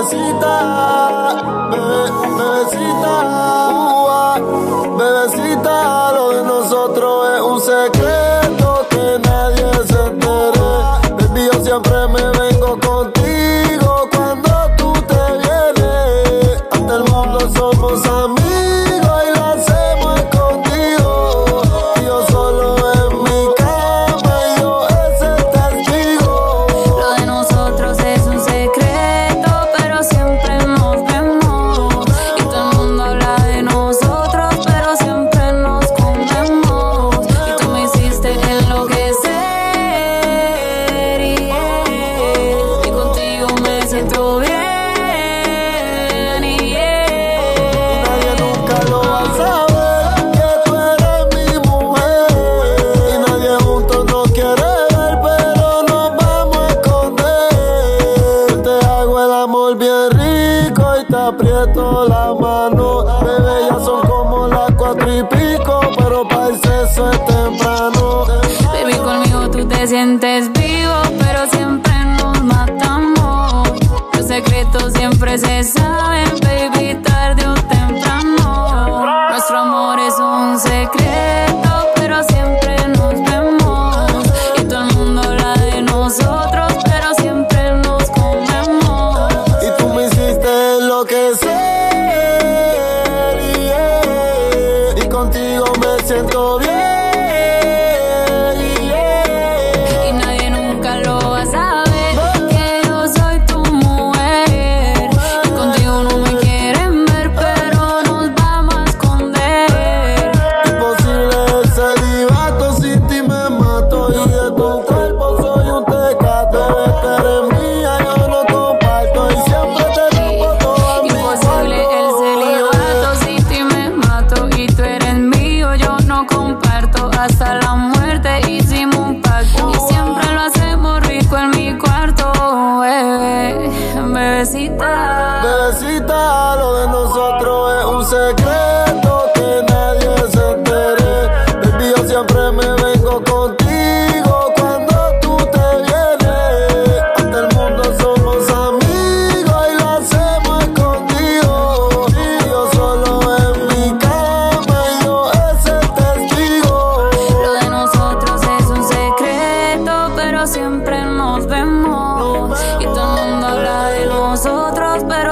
bebecita, bebe- bebecita,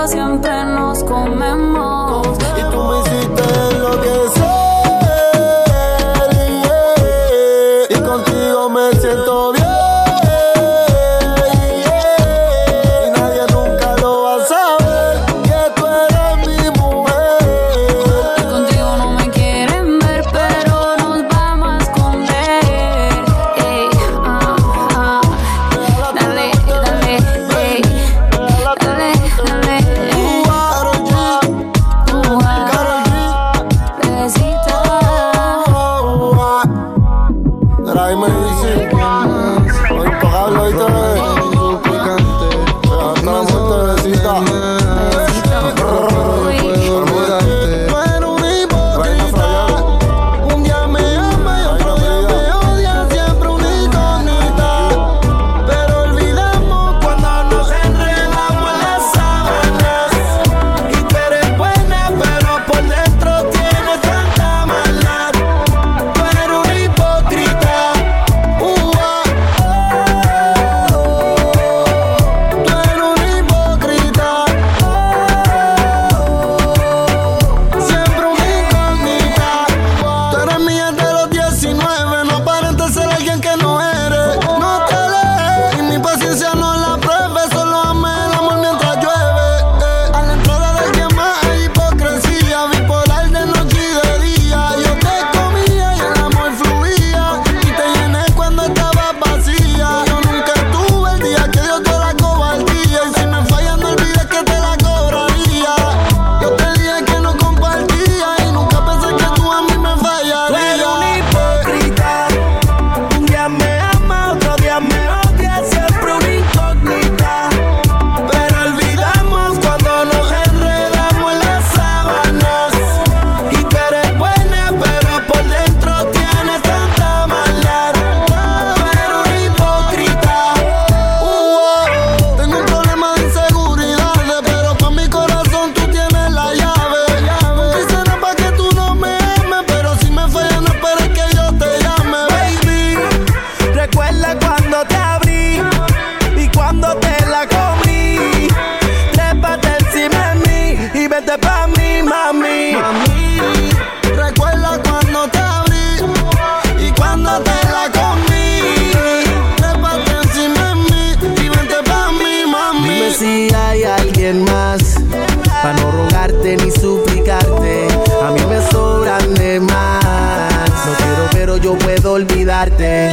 siempre nos comemos. Y tú me hiciste yo puedo olvidarte.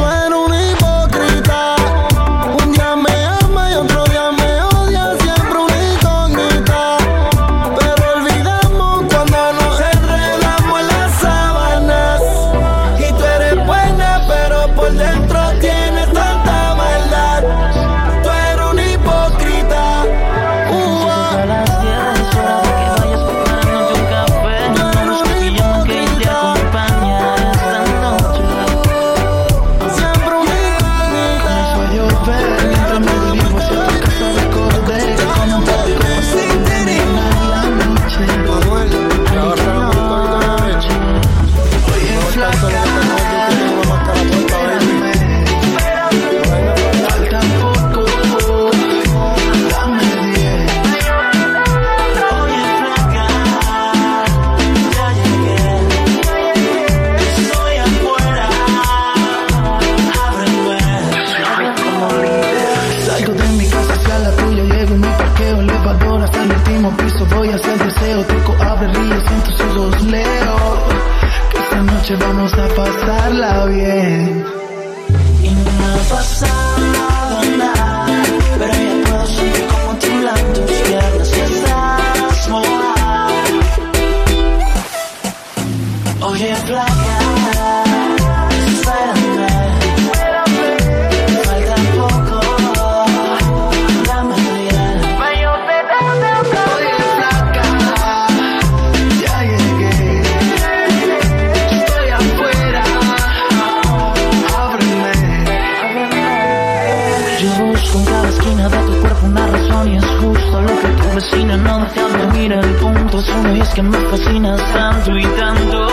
Busco en cada esquina de tu cuerpo una razón y es justo lo que tu vecina no deja de mira el punto es uno y es que me fascinas tanto y tanto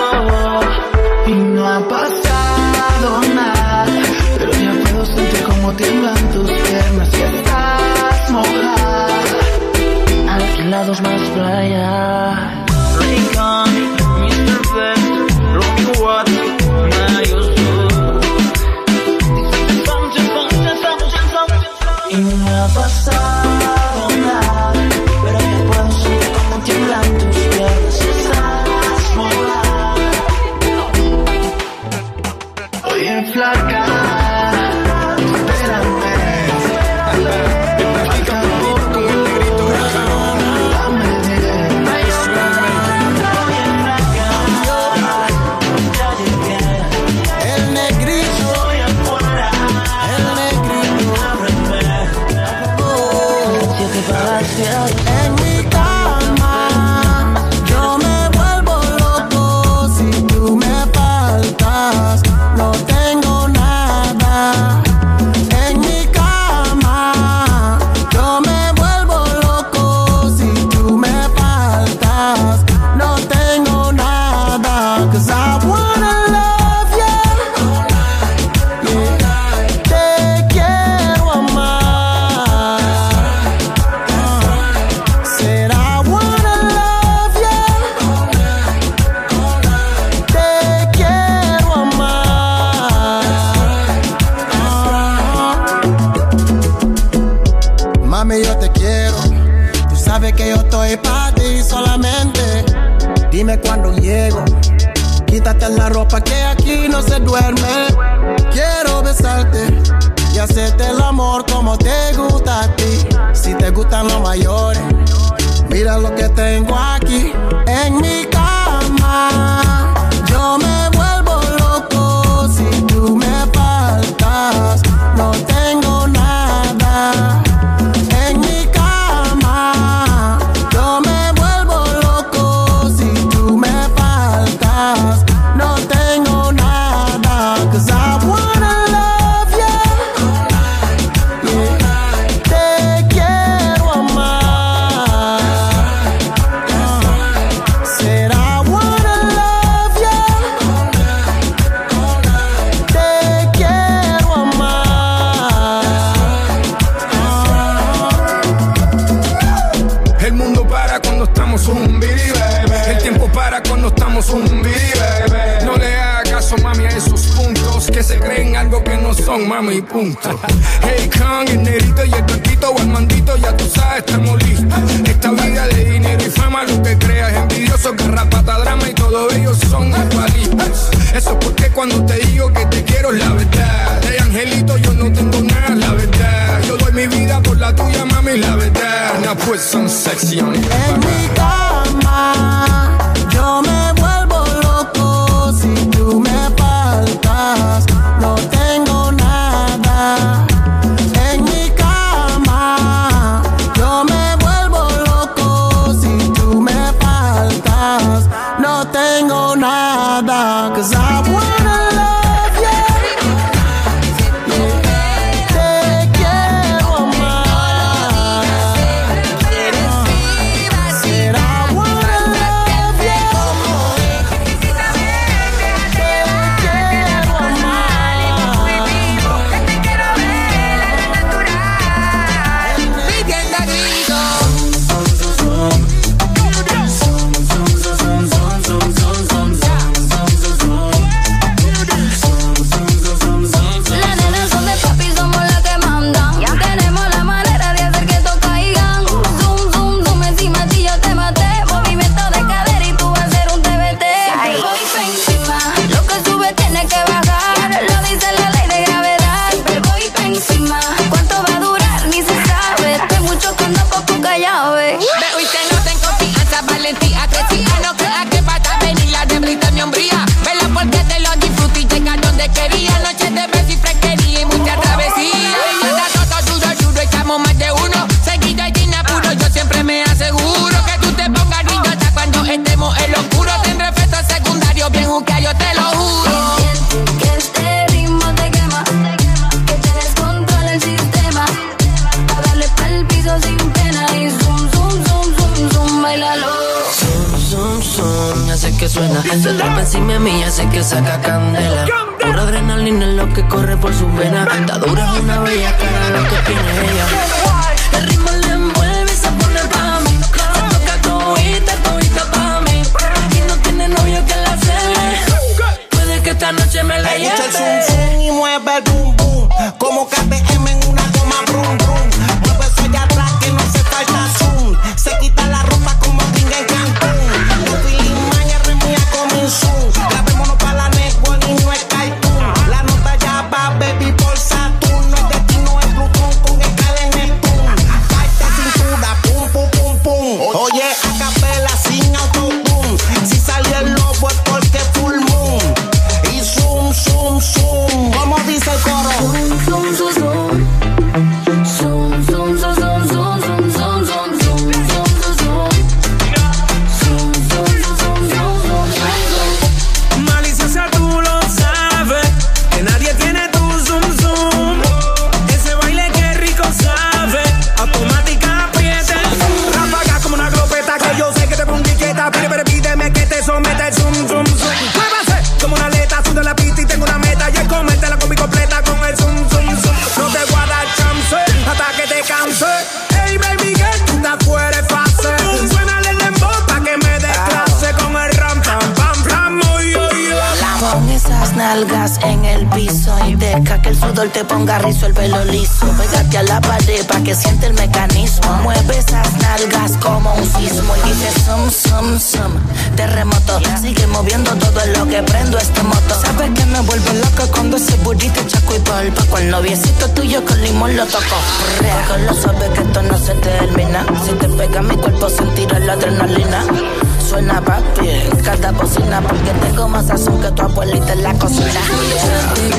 Y no ha pasado nada, pero ya puedo sentir como tiemblan tus piernas y estás mojada. Alquilados más playa Raycon, Mr. Best, Rocky Watts, no Quítate la ropa que aquí no se duerme. Quiero besarte y hacerte el amor como te gusta a ti. Si te gustan los mayores, mira lo que tengo aquí en mi cama. Cuando estamos un baby. El tiempo para cuando estamos un baby. No le hagas caso, mami, a esos puntos que se creen algo que no son, mami, punto. Hey, Kong, el negrito y el tontito o el mandito, ya tú sabes, estamos listos. Esta vida de dinero y fama, lo que creas, envidioso, garrapata, drama y todos ellos son igualitos. Eso es porque cuando te digo que te quiero es la verdad. De angelito yo no tengo nada, la tuya, mami, la verdad. Now put some. En mi cama, que saca candela. Pura adrenalina es lo que corre por sus venas. Está dura una bella cara lo que tiene esas nalgas en el piso y deja que el sudor te ponga rizo el pelo liso. Pégate a la pared pa' que siente el mecanismo. Mueve esas nalgas como un sismo y dice sum, sum, sum. Terremoto, sigue moviendo todo lo que prendo este moto. Sabes que me vuelve loca cuando ese burrito chaco y polpa. Con el noviecito tuyo con limón lo toco. Que lo sabes que esto no se termina. Si te pega mi cuerpo sentirá la adrenalina. Suena papi cada bocina porque tengo más sazón que tu abuelita en la cocina.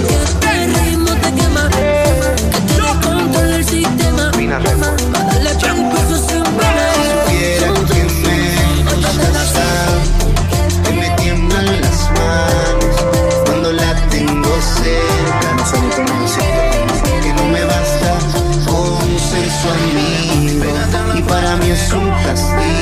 Este el sistema. Me tiemblan las manos cuando la tengo cerca. Que no me basta con y para mí es un castigo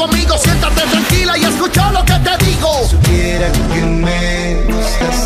conmigo, siéntate tranquila y escucha lo que te digo. Supiera que me gustas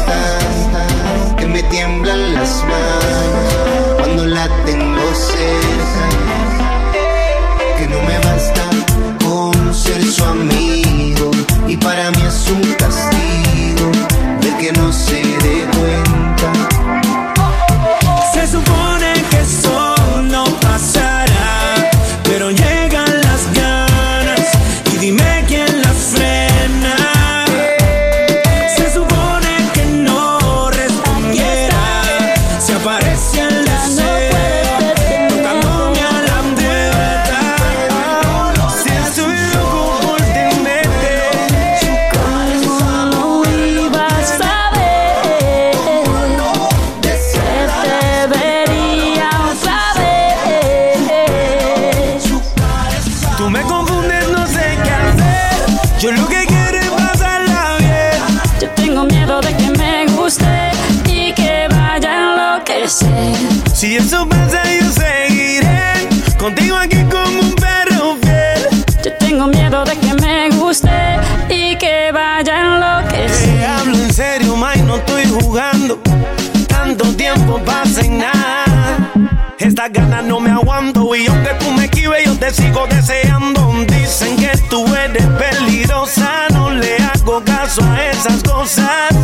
eso pasa, yo seguiré contigo aquí como un perro fiel. Yo tengo miedo de que me guste y que vaya en lo que Te hablo en serio, May, no estoy jugando. Tanto tiempo pasa en nada. Estas ganas no me aguanto y aunque tú me esquives, yo te sigo deseando. Dicen que tú eres peligrosa, no le hago caso a esas cosas.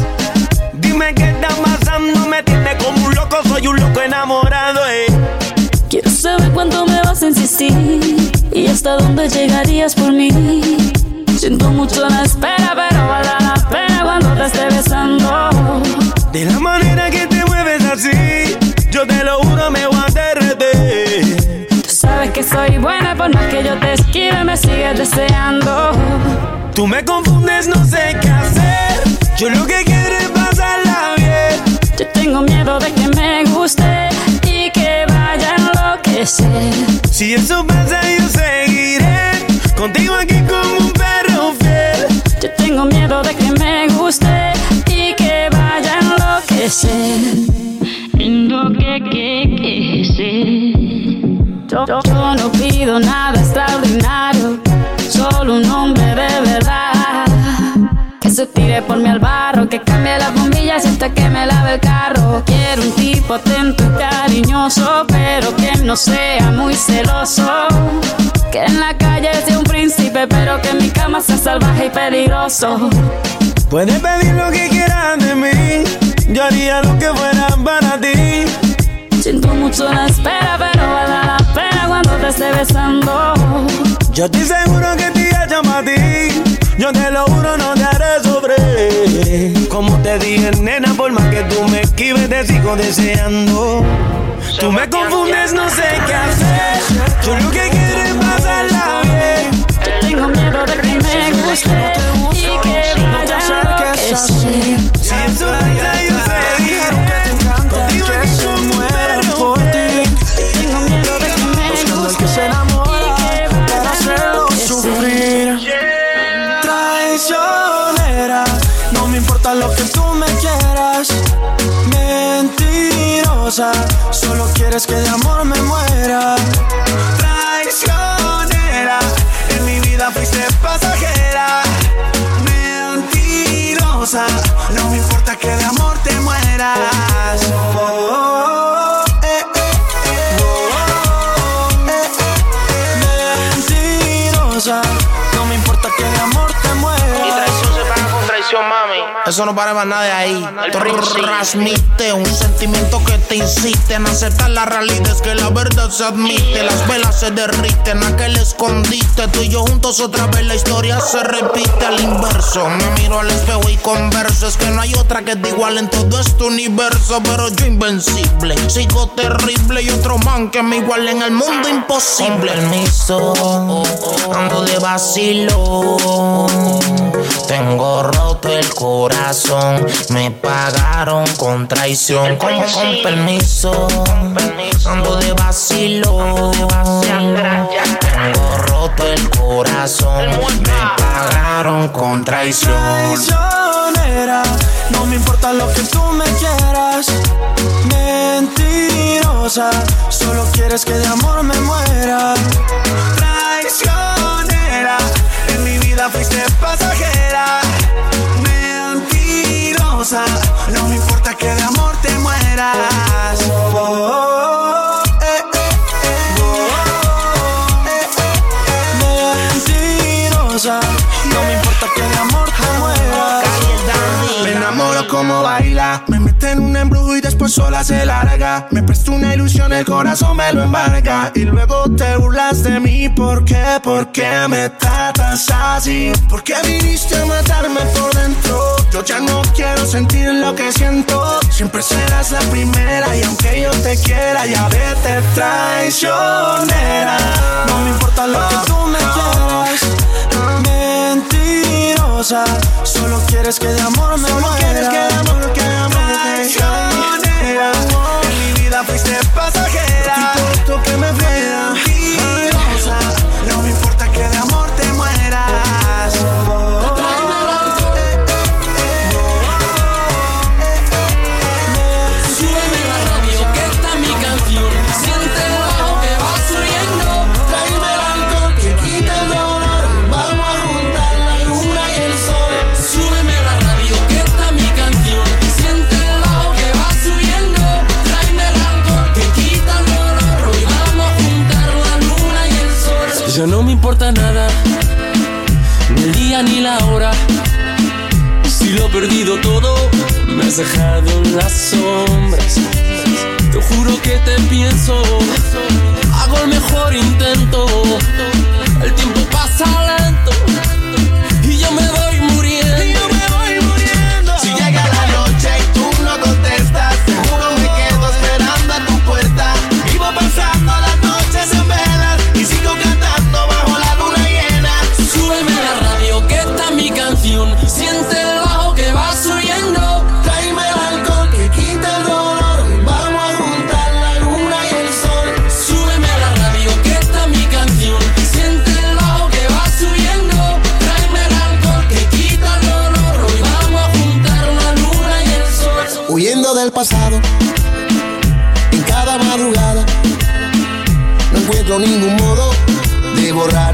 Insistir y hasta dónde llegarías por mí. Siento mucho la espera, pero vale la pena cuando te esté besando. De la manera que te mueves así, yo te lo juro, me voy a derretir. Tú sabes que soy buena, por más que yo te esquive, me sigues deseando. Tú me confundes, no sé qué hacer. Yo lo que quiero es pasarla bien. Yo tengo miedo de que me guste enloquecer. Si eso pasa, yo seguiré contigo aquí como un perro fiel. Yo tengo miedo de que me guste y que vaya a enloquecer. Lo que, que, que. Yo, yo- yo no pido nada extraordinario, solo un hombre de verdad. Que se tire por mí al barro, que cambie las hasta que me lave el carro. Quiero un tipo atento y cariñoso, pero que no sea muy celoso. Que en la calle sea un príncipe, pero que en mi cama sea salvaje y peligroso. Puedes pedir lo que quieras de mí. Yo haría lo que fuera para ti. Siento mucho la espera, pero vale la pena cuando te esté besando. Yo estoy seguro que te llama a ti. Yo te lo juro, no te haré Como te dije, nena, por más que tú me esquives, te sigo deseando. Tú me confundes, no sé qué hacer. Yo lo que quiero es pasarla bien. Eso no para más nada de ahí. Transmite un sentimiento que te insiste en aceptar la realidad. Es que la verdad se admite. Las velas se derriten, aquel escondite. Tú y yo juntos otra vez la historia se repite al inverso. Me miro al espejo y converso. Es que no hay otra que te igual en todo este universo. Pero yo invencible, sigo terrible. Y otro man que me iguale en el mundo imposible. Con permiso, ando de vacilo. Tengo roto el corazón, me pagaron con traición. Con, con permiso, ando de vacilo. Tengo roto el corazón, me pagaron con traición. Traicionera, no me importa lo que tú me quieras. Mentirosa, solo quieres que de amor me muera. Traicionera, en mi vida fuiste pasajera. No me importa que de amor te mueras. Mentirosa, no me importa que de amor te mueras. Me enamoro como baila, me mete en un embrujo y después sola se larga. Me presta una ilusión, el corazón me lo embarga. Y luego te burlas de mí, ¿por qué? ¿Por qué me tratas así? ¿Por qué viniste a matarme por dentro? Yo ya no quiero sentir lo que siento. Siempre serás la primera y aunque yo te quiera, ya vete traicionera. No me importa lo que tú me quieras. Mentirosa, solo quieres que de amor me solo quieres que de amor, que de traicionera. En mi vida fuiste pasajera. Que me vea. Mentirosa. dejado en las sombras. Te juro que te pienso, hago el mejor intento. El tiempo ningún modo de borrar.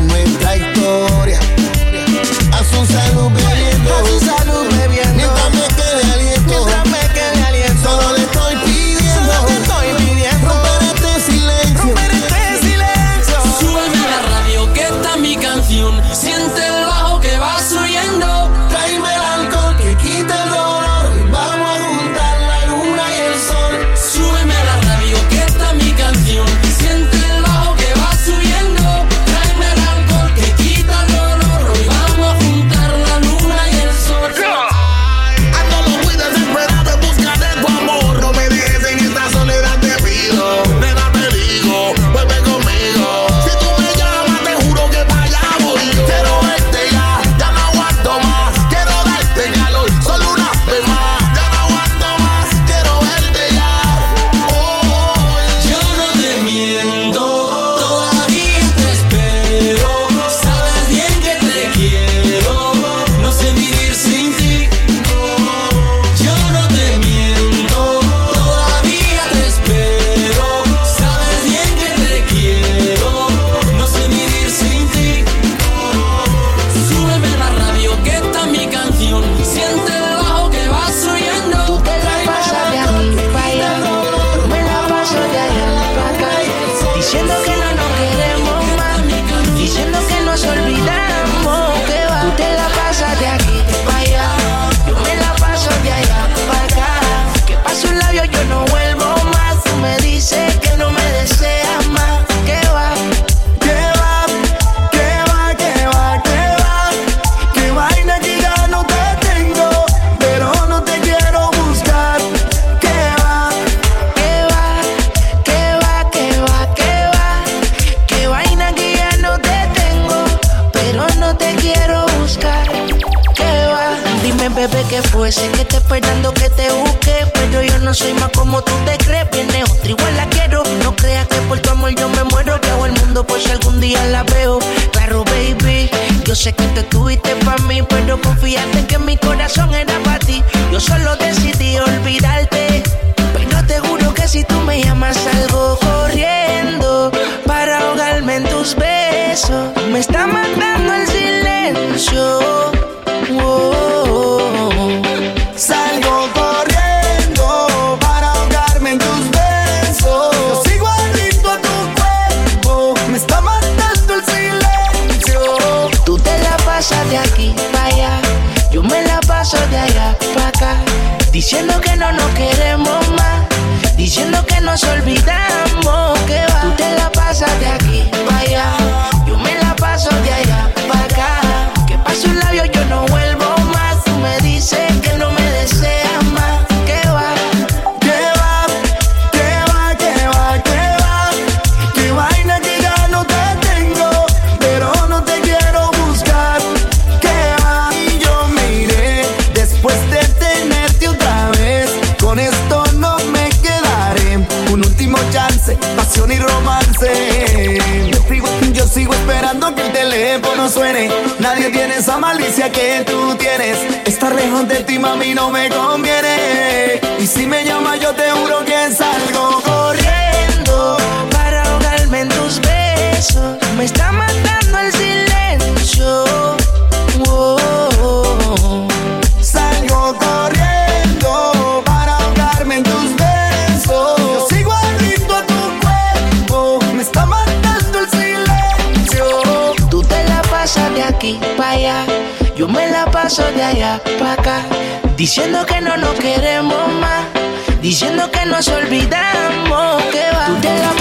corazón era para ti. Yo solo decidí olvidarte. Pues Pero te juro que si tú me llamas salgo corriendo para ahogarme en tus besos. Me está matando el silencio. diciendo que no nos queremos más, diciendo que nos olvidamos que va. Suene. Nadie tiene esa malicia que tú tienes. Estar lejos de ti, mami, no me conviene. Y si me llamas, yo te juro que salgo corriendo para ahogarme en tus besos. Me está matando yo me la paso de allá para acá, diciendo que no nos queremos más, diciendo que nos olvidamos que va. Tú te la